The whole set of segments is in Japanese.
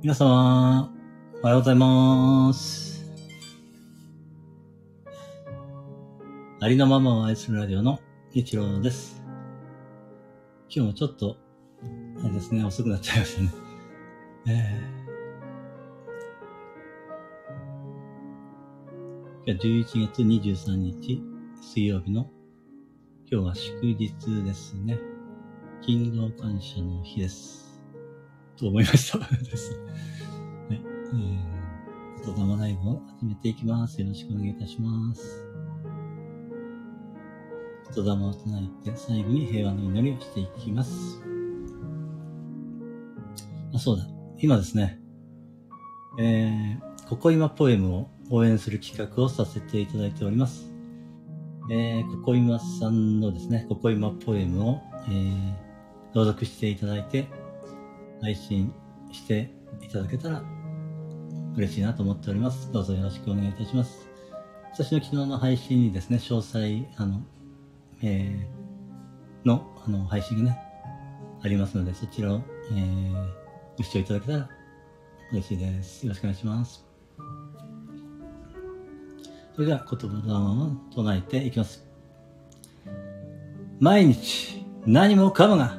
皆様、おはようございます。ありのままを愛するラジオの一郎です。今日もちょっと、あれですね、遅くなっちゃいましたね。えー、11月23日、水曜日の、今日は祝日ですね。勤労感謝の日です。と思いました。です。はい。えー、言霊ライブを始めていきます。よろしくお願いいたします。言霊を唱えて、最後に平和の祈りをしていきます。あ、そうだ。今ですね、えー、ここ今ポエムを応援する企画をさせていただいております。えー、ここ今さんのですね、ここ今ポエムを、えー、朗読していただいて、配信していただけたら嬉しいなと思っております。どうぞよろしくお願いいたします。私の昨日の配信にですね、詳細、あの、えー、の、あの、配信がね、ありますので、そちらを、えー、ご視聴いただけたら嬉しいです。よろしくお願いします。それでは言葉を唱えていきます。毎日、何もかもが、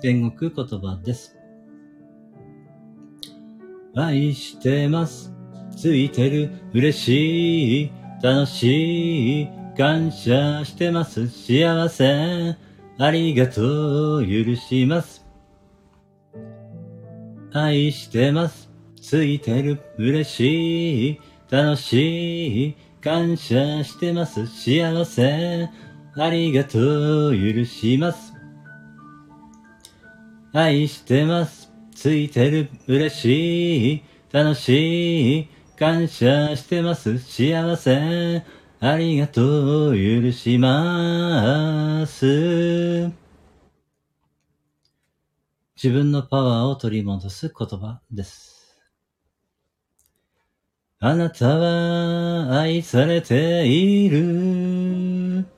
天国言葉です。愛してます。ついてる。嬉しい。楽しい。感謝してます。幸せ。ありがとう。許します。愛してます。ついてる。嬉しい。楽しい。感謝してます。幸せ。ありがとう。許します。愛してます。ついてる。嬉しい。楽しい。感謝してます。幸せ。ありがとう。許します。自分のパワーを取り戻す言葉です。あなたは愛されている。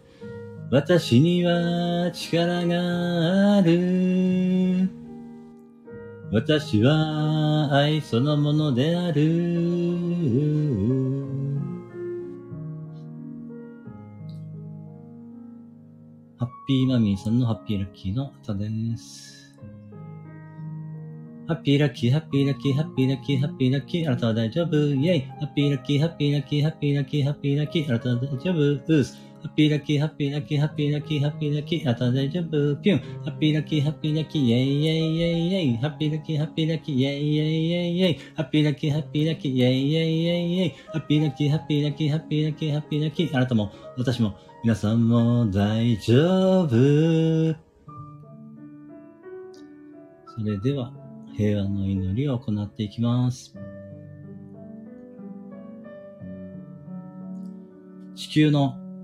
私には力がある。私は愛そのものである。ハッピーマミーさんのハッピーラッキーの歌です。ハッピーラッキー、ハッピーラッキー、ハッピーラッキー、ハッピーラッキー、あなたは大丈夫、イェイハッピーラッキー、ハッピーラッキー、ハッピーラッキー、ハッピーラッキー、あなたは大丈夫、ウース。ハッピーラッキー、ハッピーラッキー、ハッピーラッキー、ハッピーラッキー、あなた大丈夫、ピュン。ハッピーラッキー、ハッピーラッキー、イェイイェイイェイイェイ。ハッピーラッキー、ハッピーラッキー、イェイイェイイェイイェイ。ハッピーラッキー、ハッピーラッキー、イェイイェイイェイイェイ。ハッピーラッキー、ハッピーラッキー、ハッピーラッキー、ハッピーラッキー、あなたも、私も、皆さんも大丈夫。それでは、平和の祈りを行っていきます。地球の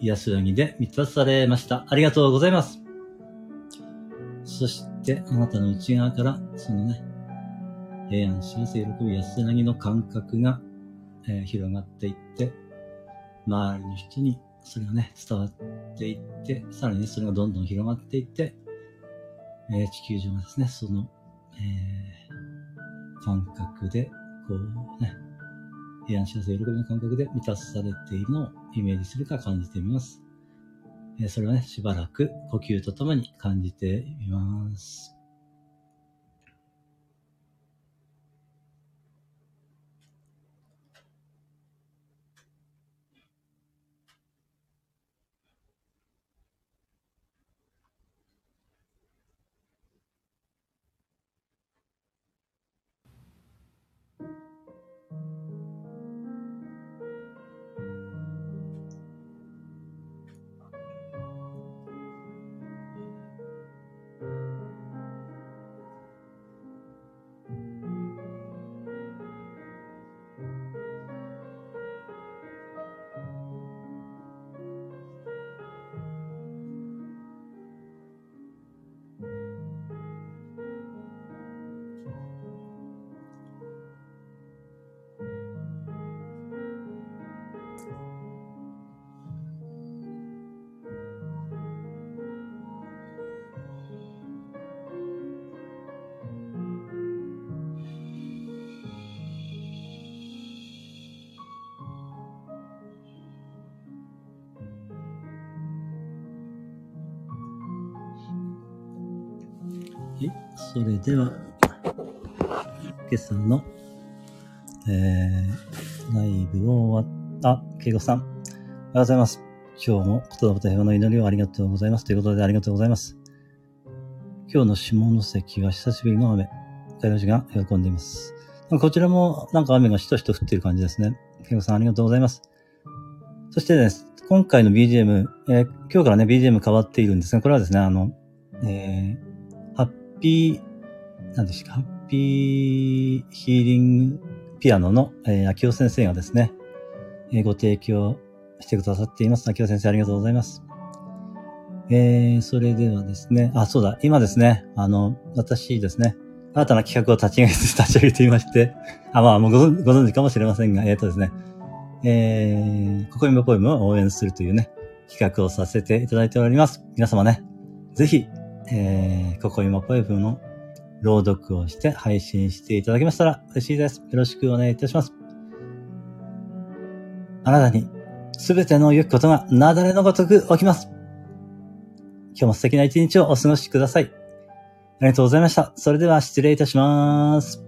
安らぎで満たされました。ありがとうございます。そして、あなたの内側から、そのね、平安、幸せ、喜び、安らぎの感覚が、えー広がっていって、周りの人にそれがね、伝わっていって、さらに、それがどんどん広がっていって、えー、地球上がですね、その、えー、感覚で、こうね、平安幸せ喜びの感覚で満たされているのをイメージするか感じてみます。それはね、しばらく呼吸とともに感じてみます。はいそれでは、今朝の、えー、ライブを終わった、けいこさん。おはようございます。今日も言葉と平和の祈りをありがとうございます。ということでありがとうございます。今日の下関は久しぶりの雨。大の字が喜んでいます。こちらもなんか雨がしとしと降ってる感じですね。けいこさんありがとうございます。そしてです、ね、今回の BGM、えー、今日からね、BGM 変わっているんですが、これはですね、あの、えー、ピー、何でしたか、ハッピーヒーリングピアノの、えー、秋尾先生がですね、えー、ご提供してくださっています。秋尾先生ありがとうございます。えー、それではですね、あ、そうだ、今ですね、あの、私ですね、新たな企画を立ち上げて、立ち上げていまして、あ、まあ、もうごご存知かもしれませんが、えっ、ー、とですね、えー、ココインバポエムを応援するというね、企画をさせていただいております。皆様ね、ぜひ、えー、ここ今ポエムの朗読をして配信していただけましたら嬉しいです。よろしくお願いいたします。あなたに全ての良きことがなだれのごとく起きます。今日も素敵な一日をお過ごしください。ありがとうございました。それでは失礼いたします。